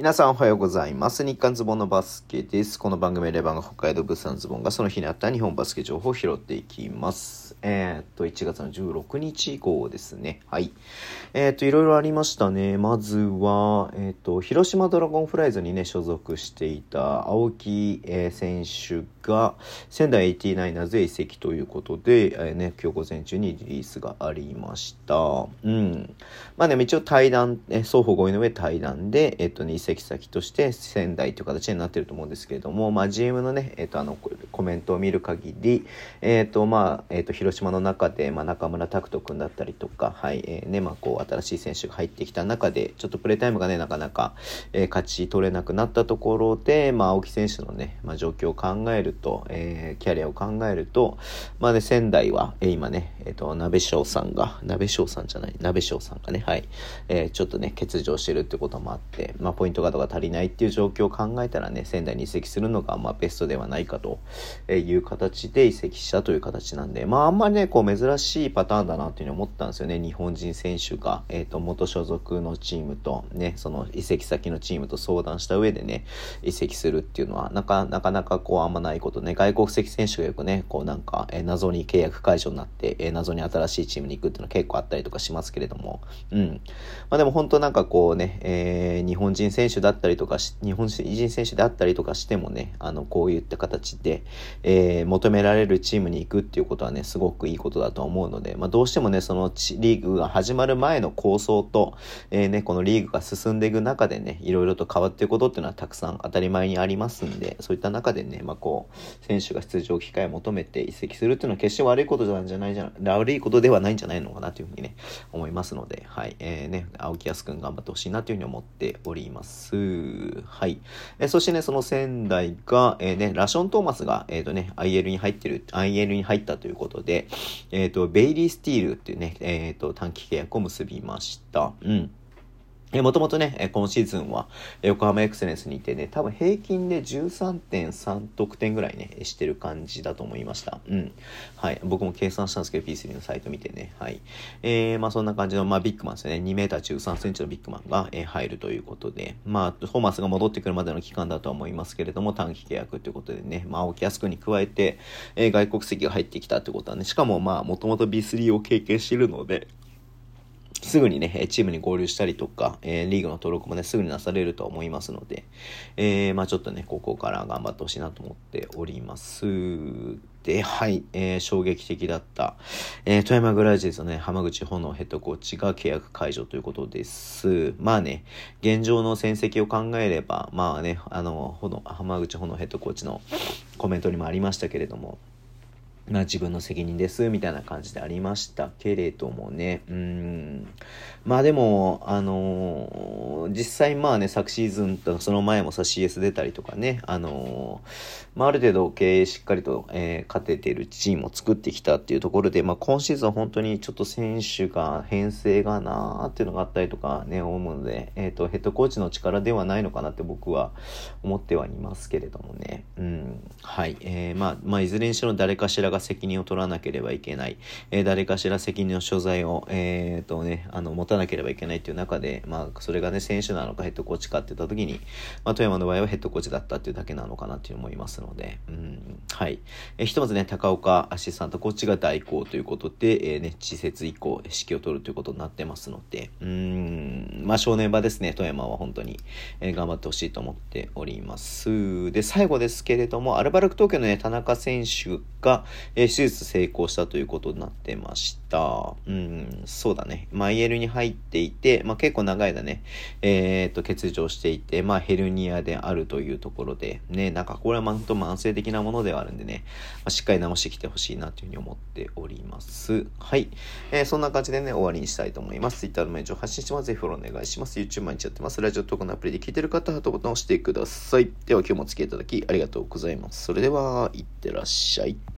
皆さんおはようございます。日刊ズボンのバスケです。この番組レバンが北海道物産ズボンがその日にあった日本バスケ情報を拾っていきます。えー、っと、1月の16日以降ですね。はい。えー、っと、いろいろありましたね。まずは、えー、っと、広島ドラゴンフライズにね、所属していた青木、え選手が仙台 89ers へ移籍ということで、えーね、今日午前中にリリースがありました。うん。まあね、一応対談、え双方合意の上対談で、えっとね、先として仙台という形になってると思うんですけれども、まあ GM のね、えっとあの、コメントを見る限り、えっとまあ、えっと広島の中で、まあ中村拓人君だったりとか、はい、えーね、まあこう新しい選手が入ってきた中で、ちょっとプレータイムがね、なかなか、えー勝ち取れなくなったところで、まあ青木選手のね、まあ状況を考えると、えーキャリアを考えると、まあね、仙台は、えー今ね、えっ、と、鍋翔さんが、鍋翔さんじゃない、鍋翔さんがね、はい、えーちょっとね、欠場してるってこともあって、まあ、ポイントガードが足りないっていう状況を考えたらね、仙台に移籍するのが、まあ、ベストではないかとえいう形で移籍したという形なんで、まあ、あんまりね、こう、珍しいパターンだなっていうふうに思ったんですよね。日本人選手が、えっ、と、元所属のチームと、ね、その移籍先のチームと相談した上でね、移籍するっていうのは、なかなかなかこう、あんまないことね、外国籍選手がよくね、こうなんか、えー謎に契約解除になって、えー謎に新しいチームに行くっていうのは結構あったりとかしますけれども、うん。まあでも本当なんかこうね、えー日本人選手だったりとかし、日本人選手であったりとかしてもね、あの、こういった形で、えー求められるチームに行くっていうことはね、すごくいいことだと思うので、まあどうしてもね、そのリーグが始まる前の構想と、えーね、このリーグが進んでいく中でね、いろいろと変わっていくことっていうのはたくさん当たり前にありますんで、そういった中でね、まあこう、選手が出場機会を求めて移籍するっていうのは決して悪いことなんじゃないじゃない、悪いことではないんじゃないのかなというふうにね、思いますので、はい、えーね、青木康くん頑張ってほしいなというふうに思っております。はい。えーそしてね、その仙台が、えーね、ラション・トーマスが、えっ、とね、IL に入ってる、IL に入ったということで、えっ、と、ベイリー・スティールっていうね、えっ、と、短期契約を結びました。うん。もともとね、今シーズンは横浜エクセレンスにいてね、多分平均で13.3得点ぐらいね、してる感じだと思いました。うん。はい。僕も計算したんですけど、P3 のサイト見てね。はい。えー、まあそんな感じの、まあビッグマンですね。2メーター13センチのビッグマンが、え入るということで、まあ、トーマスが戻ってくるまでの期間だとは思いますけれども、短期契約ということでね、まあ、青木康君に加えて、え外国籍が入ってきたってことはね、しかもまあ、もともと B3 を経験しているので、すぐにね、チームに合流したりとか、えリーグの登録もね、すぐになされると思いますので、えーまあちょっとね、ここから頑張ってほしいなと思っております。で、はい、えー衝撃的だった、えー富山グラジェズのね、浜口炎ヘッドコーチが契約解除ということです。まあね、現状の戦績を考えれば、まあね、あの、炎浜口炎ヘッドコーチのコメントにもありましたけれども、まあ自分の責任ですみたいな感じでありましたけれどもね。うん。まあでも、あのー実際まあね、昨シーズンとその前もさ CS 出たりとかね、あのーまあある程度経営しっかりと、えー勝ててるチームを作ってきたっていうところで、まあ今シーズン本当にちょっと選手が編成がなーっていうのがあったりとかね、思うので、えっ、と、ヘッドコーチの力ではないのかなって僕は思ってはいますけれどもね。うん。はい。えーまあ、まあいずれにしろ誰かしらが責任を取らなければいけない。えー誰かしら責任の所在を、えーとね、あの、持たなければいけないっていう中で、まあ、それがね、選手なのかヘッドコーチかって言った時に、まあ、富山の場合はヘッドコーチだったっていうだけなのかなって思いますので、うん、はい。えーひとまずね、高岡アシスタントコーチが代行ということで、えーね、施設以降、指揮を取るということになってますので、うん、まあ、正念場ですね、富山は本当に、えー頑張ってほしいと思っております。で、最後ですけれども、アルバルク東京のね、田中選手が、えー手術成功したということになってました。うん、そうだね。まあ、IL に入っていて、まあ、結構長い間ね、えーっと、欠場していて、まあ、ヘルニアであるというところで、ね、なんかこれは本当慢性的なものではあるんでね、まあ、しっかり直してきてほしいなというふうに思っております。はい。えーそんな感じでね、終わりにしたいと思います。Twitter のメージを発信します。ぜひフォローお願いします。YouTube 毎日やってます。ラジオトークのアプリで聞いてる方はハートボタンを押してください。では今日もお付き合いいただきありがとうございます。それでは、いってらっしゃい。